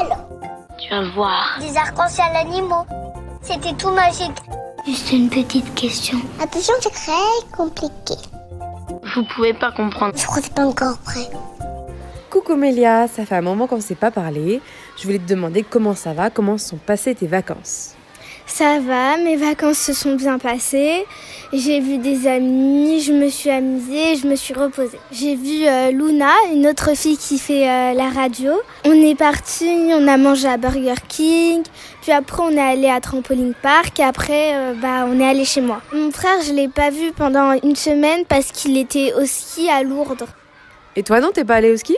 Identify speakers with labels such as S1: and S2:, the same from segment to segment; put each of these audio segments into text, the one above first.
S1: Alors,
S2: Tu vas voir.
S1: des arcs-en-ciel animaux. C'était tout magique.
S2: Juste une petite question.
S1: Attention, c'est très compliqué.
S2: Vous pouvez pas comprendre.
S1: Je crois que c'est pas encore prêt.
S3: Coucou Mélia, ça fait un moment qu'on ne s'est pas parlé. Je voulais te demander comment ça va, comment sont passées tes vacances.
S4: Ça va, mes vacances se sont bien passées. J'ai vu des amis, je me suis amusée, je me suis reposée. J'ai vu euh, Luna, une autre fille qui fait euh, la radio. On est parti, on a mangé à Burger King, puis après on est allé à Trampoline Park, et après euh, bah on est allé chez moi. Mon frère, je l'ai pas vu pendant une semaine parce qu'il était au ski à Lourdes.
S3: Et toi non, t'es pas allée au ski?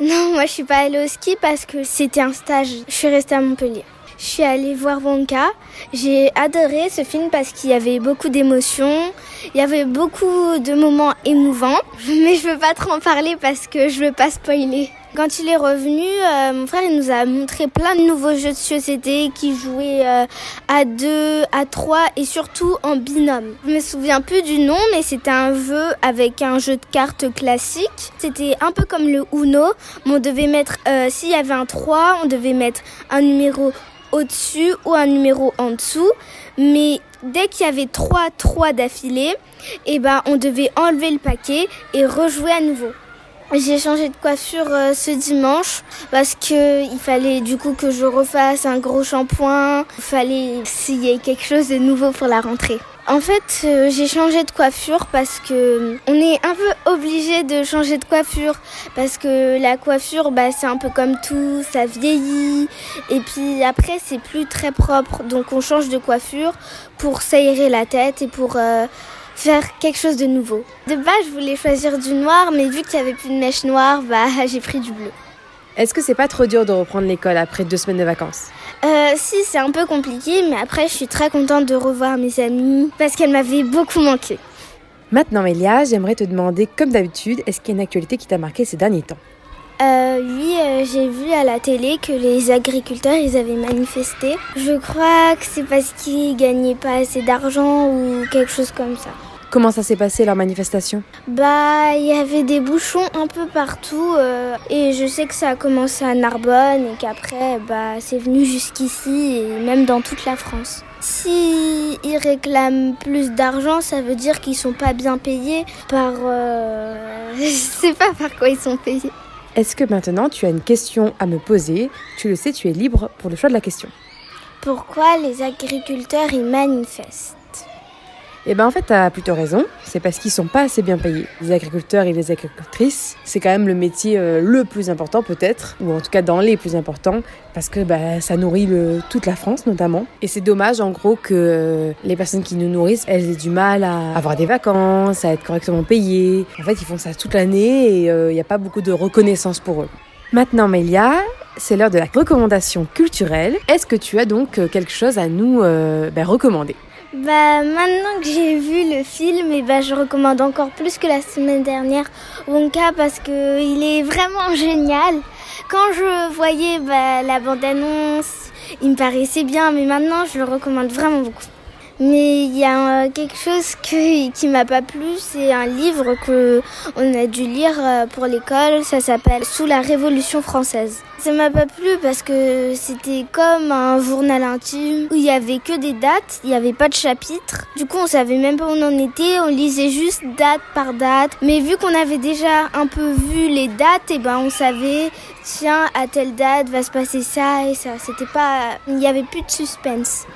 S4: Non, moi je suis pas allée au ski parce que c'était un stage. Je suis restée à Montpellier. Je suis allée voir Wonka. J'ai adoré ce film parce qu'il y avait beaucoup d'émotions, il y avait beaucoup de moments émouvants, mais je veux pas trop en parler parce que je veux pas spoiler. Quand il est revenu, euh, mon frère il nous a montré plein de nouveaux jeux de société qui jouaient euh, à deux, à trois et surtout en binôme. Je me souviens plus du nom, mais c'était un jeu avec un jeu de cartes classique. C'était un peu comme le Uno, mais on devait mettre, euh, s'il y avait un 3, on devait mettre un numéro au-dessus ou un numéro en dessous. Mais dès qu'il y avait trois 3 d'affilée, eh ben, on devait enlever le paquet et rejouer à nouveau. J'ai changé de coiffure euh, ce dimanche parce que il fallait du coup que je refasse un gros shampoing. Il fallait essayer quelque chose de nouveau pour la rentrée. En fait, euh, j'ai changé de coiffure parce que euh, on est un peu obligé de changer de coiffure parce que la coiffure, bah, c'est un peu comme tout, ça vieillit et puis après c'est plus très propre, donc on change de coiffure pour s'aérer la tête et pour faire quelque chose de nouveau. De base, je voulais choisir du noir, mais vu qu'il y avait plus de mèche noire, bah j'ai pris du bleu.
S3: Est-ce que c'est pas trop dur de reprendre l'école après deux semaines de vacances?
S4: Euh, si, c'est un peu compliqué, mais après, je suis très contente de revoir mes amis parce qu'elles m'avaient beaucoup manqué.
S3: Maintenant Mélia, j'aimerais te demander, comme d'habitude, est-ce qu'il y a une actualité qui t'a marqué ces derniers temps?
S4: Euh, oui, euh, j'ai vu à la télé que les agriculteurs, ils avaient manifesté. Je crois que c'est parce qu'ils gagnaient pas assez d'argent ou quelque chose comme ça.
S3: Comment ça s'est passé leur manifestation?
S4: Bah, il y avait des bouchons un peu partout euh, et je sais que ça a commencé à Narbonne et qu'après, bah, c'est venu jusqu'ici et même dans toute la France. Si ils réclament plus d'argent, ça veut dire qu'ils sont pas bien payés par. Euh... je sais pas par quoi ils sont payés.
S3: Est-ce que maintenant tu as une question à me poser? Tu le sais, tu es libre pour le choix de la question.
S4: Pourquoi les agriculteurs ils manifestent?
S3: Eh ben en fait, t'as plutôt raison. C'est parce qu'ils sont pas assez bien payés. Les agriculteurs et les agricultrices, c'est quand même le métier euh, le plus important peut-être, ou en tout cas dans les plus importants, parce que bah, ça nourrit toute la France notamment. Et c'est dommage en gros que euh, les personnes qui nous nourrissent, elles aient du mal à avoir des vacances, à être correctement payées. En fait, ils font ça toute l'année et il n'y a pas beaucoup de reconnaissance pour eux. Maintenant, Mélia, c'est l'heure de la recommandation culturelle. Est-ce que tu as donc euh, quelque chose à nous euh, ben, recommander?
S4: Bah maintenant que j'ai vu le film, et bah je recommande encore plus que la semaine dernière Wonka parce que il est vraiment génial. Quand je voyais bah, la bande-annonce, il me paraissait bien, mais maintenant je le recommande vraiment beaucoup. Mais il y a euh, quelque chose qui m'a pas plu, c'est un livre que on a dû lire euh, pour l'école. Ça s'appelle Sous la Révolution française. Ça m'a pas plu parce que c'était comme un journal intime où il y avait que des dates, il y avait pas de chapitre. Du coup, on savait même pas où on en était, on lisait juste date par date. Mais vu qu'on avait déjà un peu vu les dates, et ben on savait tiens à telle date va se passer ça et ça. C'était pas, il y avait plus de suspense.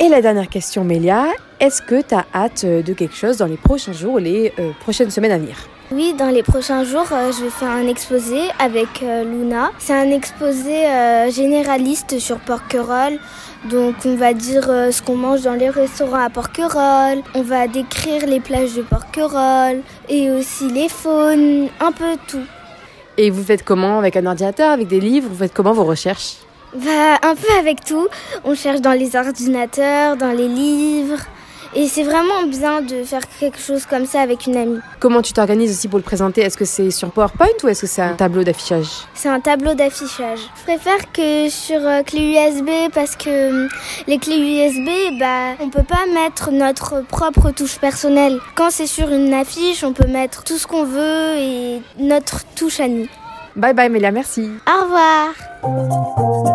S3: Et la dernière question, Mélia, est-ce que tu as hâte euh, de quelque chose dans les prochains jours ou les euh, prochaines semaines à venir?
S4: Oui, dans les prochains jours, euh, je vais faire un exposé avec euh, Luna. C'est un exposé généraliste sur Porquerolles. Donc on va dire ce qu'on mange dans les restaurants à Porquerolles. On va décrire les plages de Porquerolles et aussi les faunes, un peu tout.
S3: Et vous faites comment Avec un ordinateur, avec des livres? Vous faites comment vos recherches?
S4: Bah, un peu avec tout. On cherche dans les ordinateurs, dans les livres. Et c'est vraiment bien de faire quelque chose comme ça avec une amie.
S3: Comment tu t'organises aussi pour le présenter? Est-ce que c'est sur PowerPoint ou est-ce que c'est un tableau d'affichage?
S4: C'est un tableau d'affichage. Je préfère que sur euh, clé USB parce que hum, les clés USB, bah, on peut pas mettre notre propre touche personnelle. Quand c'est sur une affiche, on peut mettre tout ce qu'on veut et notre touche à nous.
S3: Bye bye Mélia, merci
S4: Au revoir